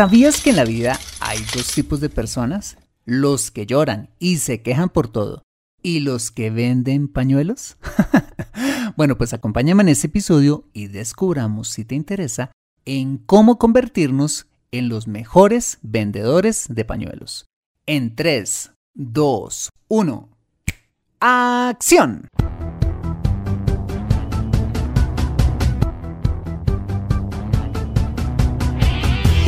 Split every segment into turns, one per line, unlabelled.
¿Sabías que en la vida hay dos tipos de personas? Los que lloran y se quejan por todo y los que venden pañuelos. bueno, pues acompáñame en este episodio y descubramos, si te interesa, en cómo convertirnos en los mejores vendedores de pañuelos. En 3, 2, 1. ¡Acción!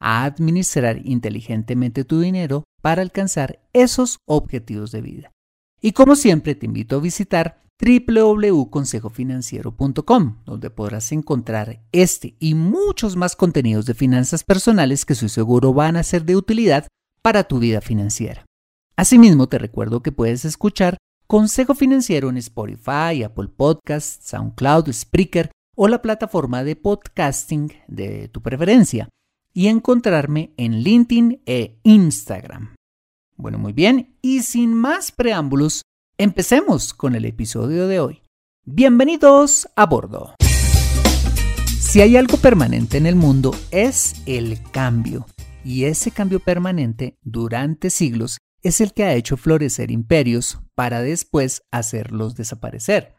a administrar inteligentemente tu dinero para alcanzar esos objetivos de vida. Y como siempre te invito a visitar www.consejofinanciero.com, donde podrás encontrar este y muchos más contenidos de finanzas personales que soy seguro van a ser de utilidad para tu vida financiera. Asimismo, te recuerdo que puedes escuchar Consejo Financiero en Spotify, Apple Podcasts, SoundCloud, Spreaker o la plataforma de podcasting de tu preferencia y encontrarme en LinkedIn e Instagram. Bueno, muy bien, y sin más preámbulos, empecemos con el episodio de hoy. Bienvenidos a bordo. Si hay algo permanente en el mundo es el cambio, y ese cambio permanente durante siglos es el que ha hecho florecer imperios para después hacerlos desaparecer.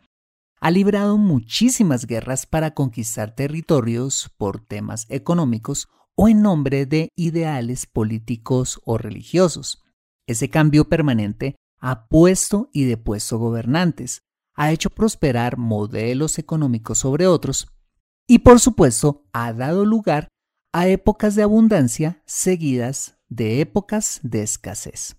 Ha librado muchísimas guerras para conquistar territorios por temas económicos o en nombre de ideales políticos o religiosos. Ese cambio permanente ha puesto y depuesto gobernantes, ha hecho prosperar modelos económicos sobre otros y por supuesto ha dado lugar a épocas de abundancia seguidas de épocas de escasez.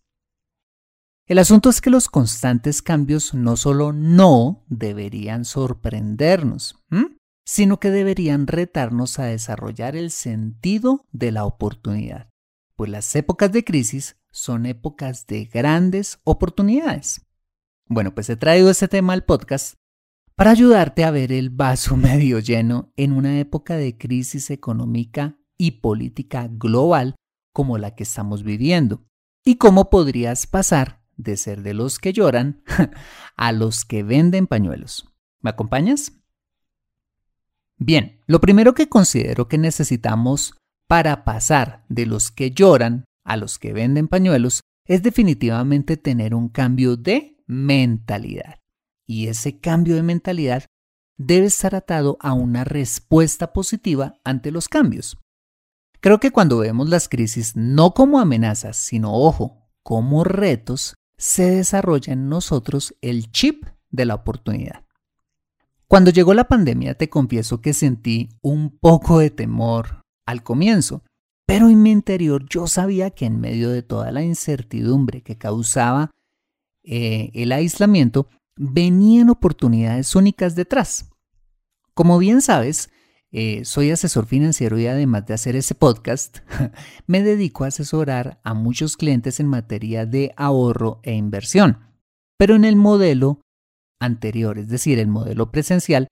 El asunto es que los constantes cambios no solo no deberían sorprendernos, sino que deberían retarnos a desarrollar el sentido de la oportunidad, pues las épocas de crisis son épocas de grandes oportunidades. Bueno, pues he traído este tema al podcast para ayudarte a ver el vaso medio lleno en una época de crisis económica y política global como la que estamos viviendo, y cómo podrías pasar de ser de los que lloran a los que venden pañuelos. ¿Me acompañas? Bien, lo primero que considero que necesitamos para pasar de los que lloran a los que venden pañuelos es definitivamente tener un cambio de mentalidad. Y ese cambio de mentalidad debe estar atado a una respuesta positiva ante los cambios. Creo que cuando vemos las crisis no como amenazas, sino, ojo, como retos, se desarrolla en nosotros el chip de la oportunidad. Cuando llegó la pandemia te confieso que sentí un poco de temor al comienzo, pero en mi interior yo sabía que en medio de toda la incertidumbre que causaba eh, el aislamiento, venían oportunidades únicas detrás. Como bien sabes, eh, soy asesor financiero y además de hacer ese podcast, me dedico a asesorar a muchos clientes en materia de ahorro e inversión. Pero en el modelo anterior, es decir, el modelo presencial,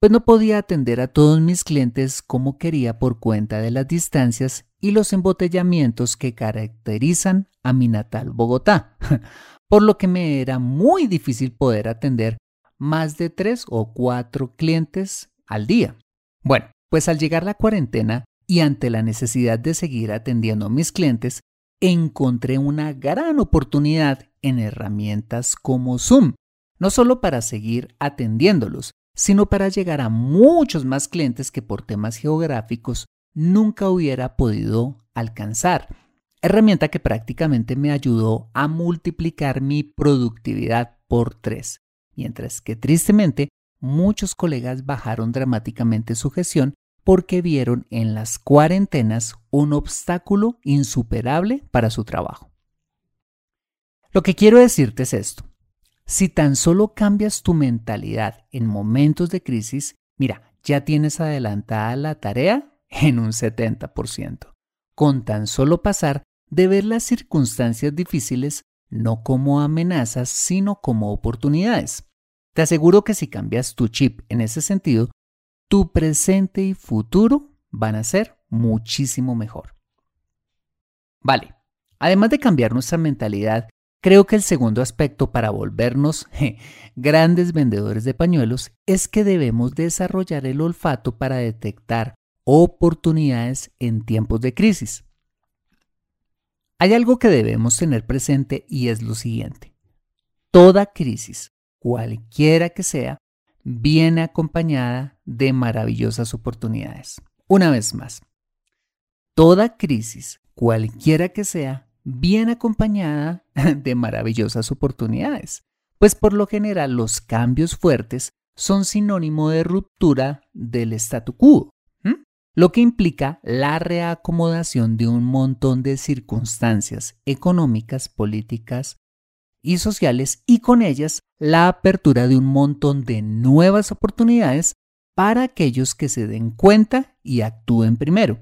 pues no podía atender a todos mis clientes como quería por cuenta de las distancias y los embotellamientos que caracterizan a mi natal Bogotá, por lo que me era muy difícil poder atender más de tres o cuatro clientes al día. Bueno, pues al llegar la cuarentena y ante la necesidad de seguir atendiendo a mis clientes, encontré una gran oportunidad en herramientas como Zoom, no solo para seguir atendiéndolos, sino para llegar a muchos más clientes que por temas geográficos nunca hubiera podido alcanzar. Herramienta que prácticamente me ayudó a multiplicar mi productividad por tres, mientras que tristemente muchos colegas bajaron dramáticamente su gestión porque vieron en las cuarentenas un obstáculo insuperable para su trabajo. Lo que quiero decirte es esto. Si tan solo cambias tu mentalidad en momentos de crisis, mira, ya tienes adelantada la tarea en un 70%, con tan solo pasar de ver las circunstancias difíciles no como amenazas, sino como oportunidades. Te aseguro que si cambias tu chip en ese sentido, tu presente y futuro van a ser muchísimo mejor. Vale, además de cambiar nuestra mentalidad, creo que el segundo aspecto para volvernos grandes vendedores de pañuelos es que debemos desarrollar el olfato para detectar oportunidades en tiempos de crisis. Hay algo que debemos tener presente y es lo siguiente. Toda crisis, cualquiera que sea, viene acompañada de maravillosas oportunidades. Una vez más, toda crisis, cualquiera que sea, viene acompañada de maravillosas oportunidades, pues por lo general los cambios fuertes son sinónimo de ruptura del statu quo, lo que implica la reacomodación de un montón de circunstancias económicas, políticas y sociales y con ellas la apertura de un montón de nuevas oportunidades para aquellos que se den cuenta y actúen primero.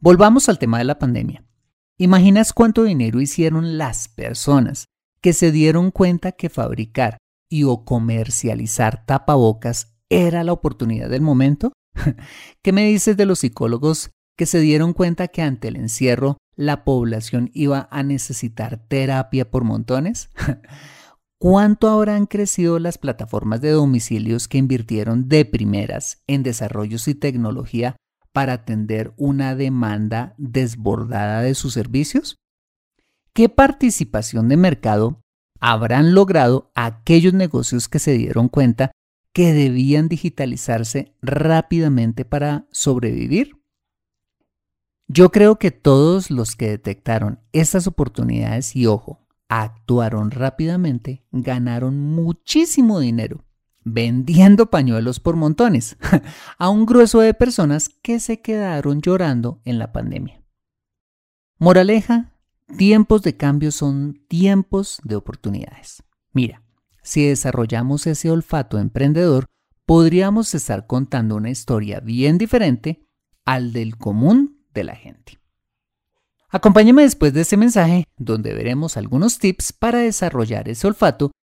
Volvamos al tema de la pandemia. ¿Imaginas cuánto dinero hicieron las personas que se dieron cuenta que fabricar y o comercializar tapabocas era la oportunidad del momento? ¿Qué me dices de los psicólogos que se dieron cuenta que ante el encierro la población iba a necesitar terapia por montones? ¿Cuánto habrán crecido las plataformas de domicilios que invirtieron de primeras en desarrollos y tecnología para atender una demanda desbordada de sus servicios? ¿Qué participación de mercado habrán logrado aquellos negocios que se dieron cuenta que debían digitalizarse rápidamente para sobrevivir? Yo creo que todos los que detectaron estas oportunidades y ojo, actuaron rápidamente, ganaron muchísimo dinero vendiendo pañuelos por montones a un grueso de personas que se quedaron llorando en la pandemia. Moraleja, tiempos de cambio son tiempos de oportunidades. Mira, si desarrollamos ese olfato emprendedor, podríamos estar contando una historia bien diferente al del común de la gente. Acompáñame después de este mensaje donde veremos algunos tips para desarrollar ese olfato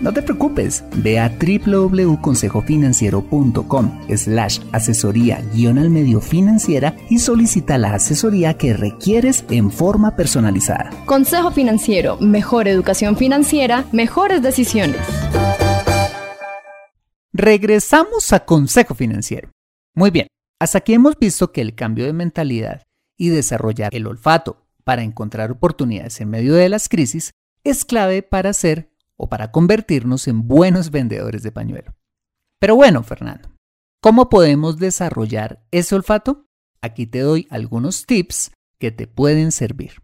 no te preocupes, ve a www.consejofinanciero.com slash asesoría guion al medio financiera y solicita la asesoría que requieres en forma personalizada.
Consejo Financiero, mejor educación financiera, mejores decisiones.
Regresamos a Consejo Financiero. Muy bien, hasta aquí hemos visto que el cambio de mentalidad y desarrollar el olfato para encontrar oportunidades en medio de las crisis es clave para ser o para convertirnos en buenos vendedores de pañuelo. Pero bueno, Fernando, ¿cómo podemos desarrollar ese olfato? Aquí te doy algunos tips que te pueden servir.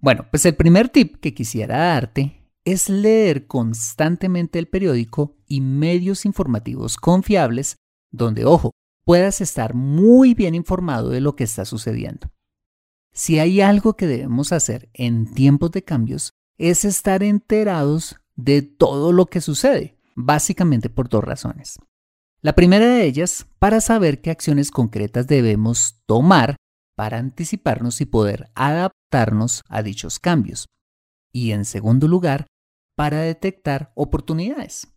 Bueno, pues el primer tip que quisiera darte es leer constantemente el periódico y medios informativos confiables donde, ojo, puedas estar muy bien informado de lo que está sucediendo. Si hay algo que debemos hacer en tiempos de cambios, es estar enterados de todo lo que sucede, básicamente por dos razones. La primera de ellas, para saber qué acciones concretas debemos tomar para anticiparnos y poder adaptarnos a dichos cambios. Y en segundo lugar, para detectar oportunidades.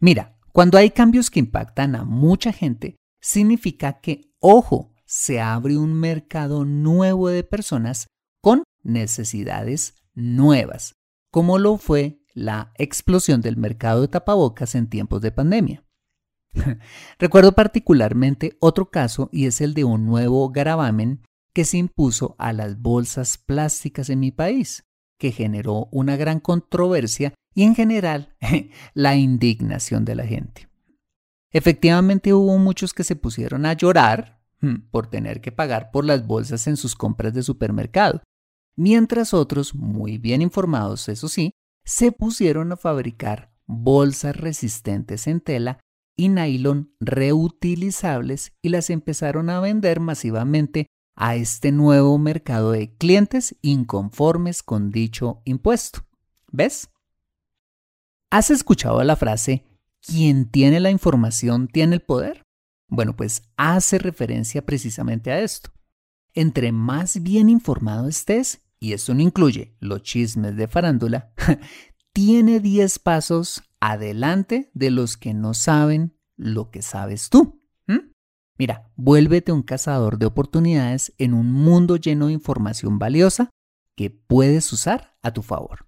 Mira, cuando hay cambios que impactan a mucha gente, significa que, ojo, se abre un mercado nuevo de personas con necesidades nuevas, como lo fue la explosión del mercado de tapabocas en tiempos de pandemia. Recuerdo particularmente otro caso y es el de un nuevo gravamen que se impuso a las bolsas plásticas en mi país, que generó una gran controversia y en general la indignación de la gente. Efectivamente hubo muchos que se pusieron a llorar hmm, por tener que pagar por las bolsas en sus compras de supermercado, mientras otros, muy bien informados eso sí, se pusieron a fabricar bolsas resistentes en tela y nylon reutilizables y las empezaron a vender masivamente a este nuevo mercado de clientes inconformes con dicho impuesto. ¿Ves? ¿Has escuchado la frase quien tiene la información tiene el poder? Bueno, pues hace referencia precisamente a esto. Entre más bien informado estés, y esto no incluye los chismes de farándula, tiene 10 pasos adelante de los que no saben lo que sabes tú. Mira, vuélvete un cazador de oportunidades en un mundo lleno de información valiosa que puedes usar a tu favor.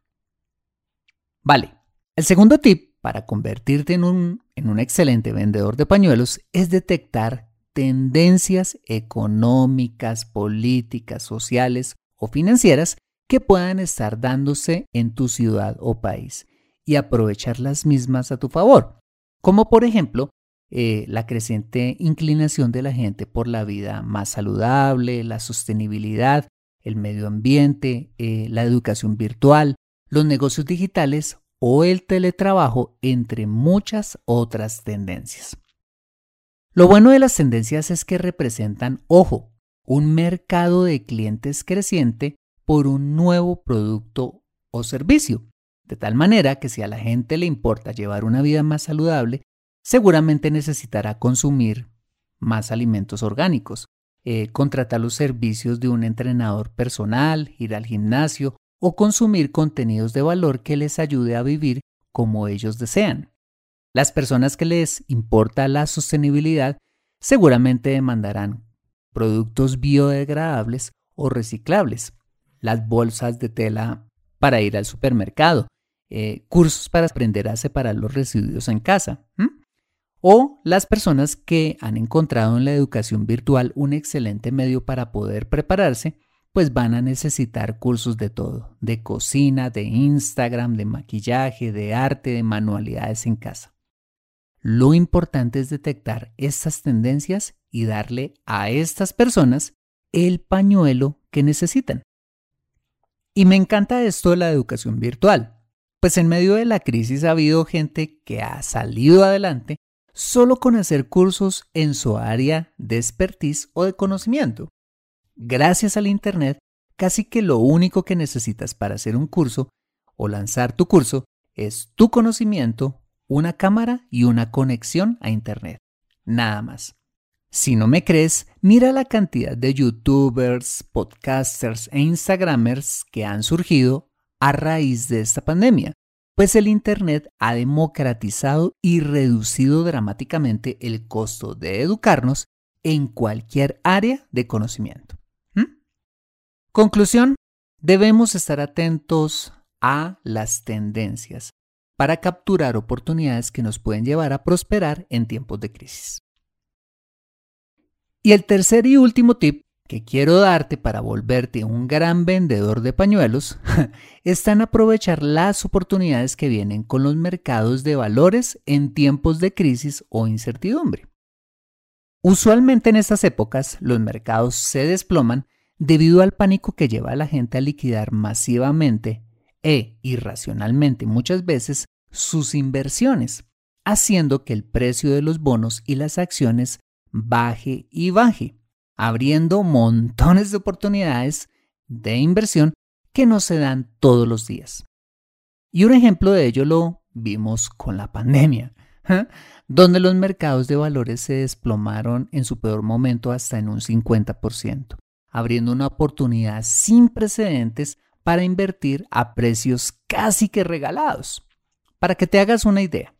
Vale, el segundo tip para convertirte en un, en un excelente vendedor de pañuelos es detectar tendencias económicas, políticas, sociales financieras que puedan estar dándose en tu ciudad o país y aprovechar las mismas a tu favor, como por ejemplo eh, la creciente inclinación de la gente por la vida más saludable, la sostenibilidad, el medio ambiente, eh, la educación virtual, los negocios digitales o el teletrabajo, entre muchas otras tendencias. Lo bueno de las tendencias es que representan, ojo, un mercado de clientes creciente por un nuevo producto o servicio, de tal manera que si a la gente le importa llevar una vida más saludable, seguramente necesitará consumir más alimentos orgánicos, eh, contratar los servicios de un entrenador personal, ir al gimnasio o consumir contenidos de valor que les ayude a vivir como ellos desean. Las personas que les importa la sostenibilidad seguramente demandarán productos biodegradables o reciclables, las bolsas de tela para ir al supermercado, eh, cursos para aprender a separar los residuos en casa, o las personas que han encontrado en la educación virtual un excelente medio para poder prepararse pues van a necesitar cursos de todo, de cocina, de Instagram, de maquillaje, de arte, de manualidades en casa. Lo importante es detectar estas tendencias y darle a estas personas el pañuelo que necesitan. Y me encanta esto de la educación virtual, pues en medio de la crisis ha habido gente que ha salido adelante solo con hacer cursos en su área de expertise o de conocimiento. Gracias al Internet, casi que lo único que necesitas para hacer un curso o lanzar tu curso es tu conocimiento, una cámara y una conexión a Internet. Nada más. Si no me crees, mira la cantidad de youtubers, podcasters e instagramers que han surgido a raíz de esta pandemia, pues el Internet ha democratizado y reducido dramáticamente el costo de educarnos en cualquier área de conocimiento. Conclusión, debemos estar atentos a las tendencias para capturar oportunidades que nos pueden llevar a prosperar en tiempos de crisis. Y el tercer y último tip que quiero darte para volverte un gran vendedor de pañuelos está en aprovechar las oportunidades que vienen con los mercados de valores en tiempos de crisis o incertidumbre. Usualmente en estas épocas los mercados se desploman debido al pánico que lleva a la gente a liquidar masivamente e irracionalmente muchas veces sus inversiones, haciendo que el precio de los bonos y las acciones baje y baje, abriendo montones de oportunidades de inversión que no se dan todos los días. Y un ejemplo de ello lo vimos con la pandemia, ¿eh? donde los mercados de valores se desplomaron en su peor momento hasta en un 50%, abriendo una oportunidad sin precedentes para invertir a precios casi que regalados. Para que te hagas una idea,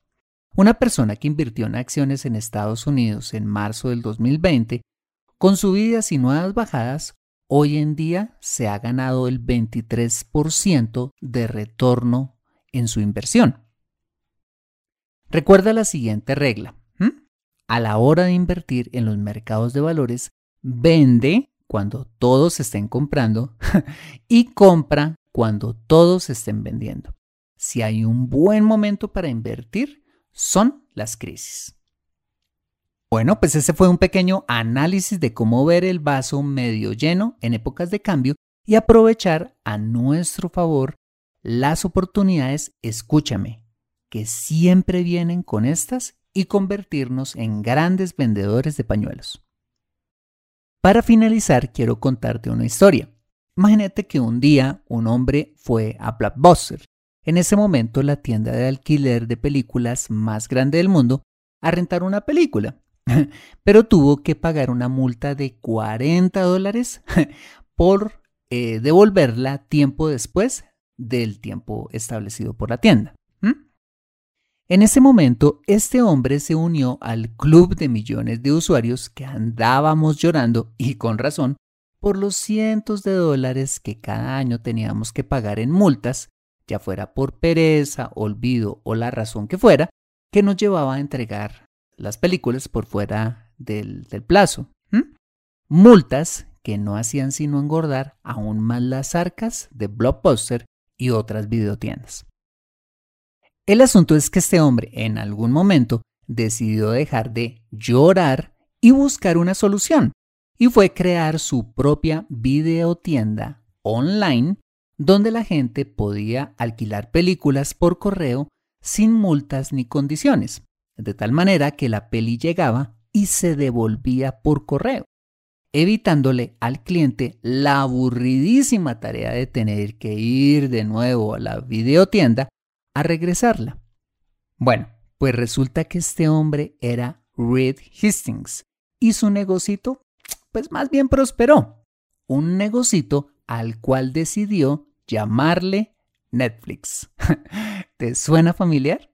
una persona que invirtió en acciones en Estados Unidos en marzo del 2020, con subidas y nuevas bajadas, hoy en día se ha ganado el 23% de retorno en su inversión. Recuerda la siguiente regla. A la hora de invertir en los mercados de valores, vende cuando todos estén comprando y compra cuando todos estén vendiendo. Si hay un buen momento para invertir, son las crisis. Bueno, pues ese fue un pequeño análisis de cómo ver el vaso medio lleno en épocas de cambio y aprovechar a nuestro favor las oportunidades, escúchame, que siempre vienen con estas y convertirnos en grandes vendedores de pañuelos. Para finalizar, quiero contarte una historia. Imagínate que un día un hombre fue a Blockbuster, en ese momento la tienda de alquiler de películas más grande del mundo, a rentar una película. pero tuvo que pagar una multa de 40 dólares por eh, devolverla tiempo después del tiempo establecido por la tienda. En ese momento, este hombre se unió al club de millones de usuarios que andábamos llorando, y con razón, por los cientos de dólares que cada año teníamos que pagar en multas, fuera por pereza, olvido o la razón que fuera, que nos llevaba a entregar las películas por fuera del, plazo. Multas que no hacían sino engordar aún más las arcas de Blockbuster y otras videotiendas. El asunto es que este hombre en algún momento decidió dejar de llorar y buscar una solución, y fue crear su propia videotienda online donde la gente podía alquilar películas por correo sin multas ni condiciones de tal manera que la peli llegaba y se devolvía por correo, evitándole al cliente la aburridísima tarea de tener que ir de nuevo a la videotienda a regresarla. Bueno, pues resulta que este hombre era Reed Hastings y su negocito pues más bien prosperó. Un negocito al cual decidió llamarle Netflix. ¿Te suena familiar?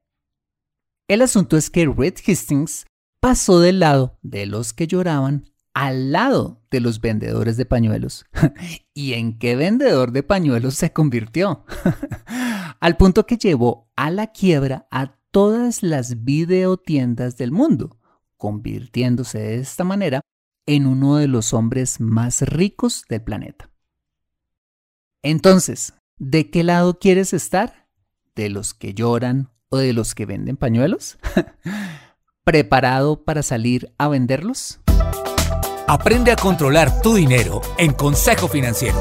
El asunto es que Red Hastings pasó del lado de los que lloraban al lado de los vendedores de pañuelos. ¿Y en qué vendedor de pañuelos se convirtió? al punto que llevó a la quiebra a todas las videotiendas del mundo, convirtiéndose de esta manera en uno de los hombres más ricos del planeta. Entonces, ¿de qué lado quieres estar? ¿De los que lloran o de los que venden pañuelos? ¿Preparado para salir a venderlos?
Aprende a controlar tu dinero en Consejo Financiero.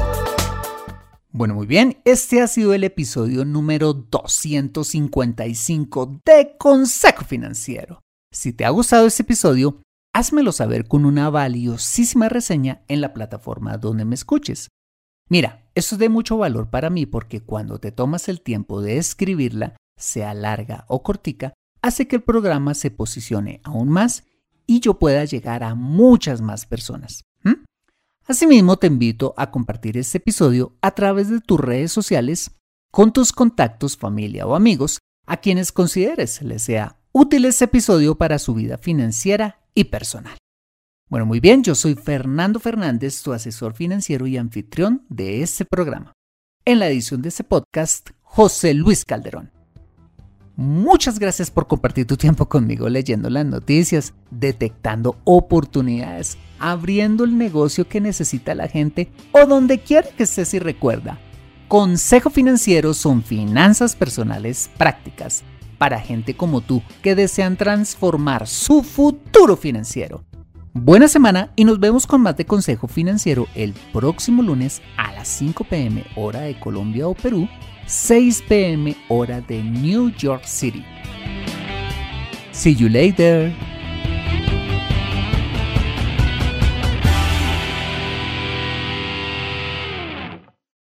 Bueno, muy bien, este ha sido el episodio número 255 de Consejo Financiero. Si te ha gustado este episodio, házmelo saber con una valiosísima reseña en la plataforma donde me escuches. Mira, esto es de mucho valor para mí porque cuando te tomas el tiempo de escribirla, sea larga o cortica, hace que el programa se posicione aún más y yo pueda llegar a muchas más personas. Asimismo, te invito a compartir este episodio a través de tus redes sociales con tus contactos, familia o amigos a quienes consideres les sea útil este episodio para su vida financiera y personal. Bueno, muy bien, yo soy Fernando Fernández, tu asesor financiero y anfitrión de este programa. En la edición de este podcast, José Luis Calderón. Muchas gracias por compartir tu tiempo conmigo leyendo las noticias, detectando oportunidades, abriendo el negocio que necesita la gente o donde quiera que estés y recuerda. Consejo Financiero son finanzas personales prácticas para gente como tú que desean transformar su futuro financiero. Buena semana y nos vemos con más de Consejo Financiero el próximo lunes a las 5 pm hora de Colombia o Perú 6 pm hora de New York City. See you later.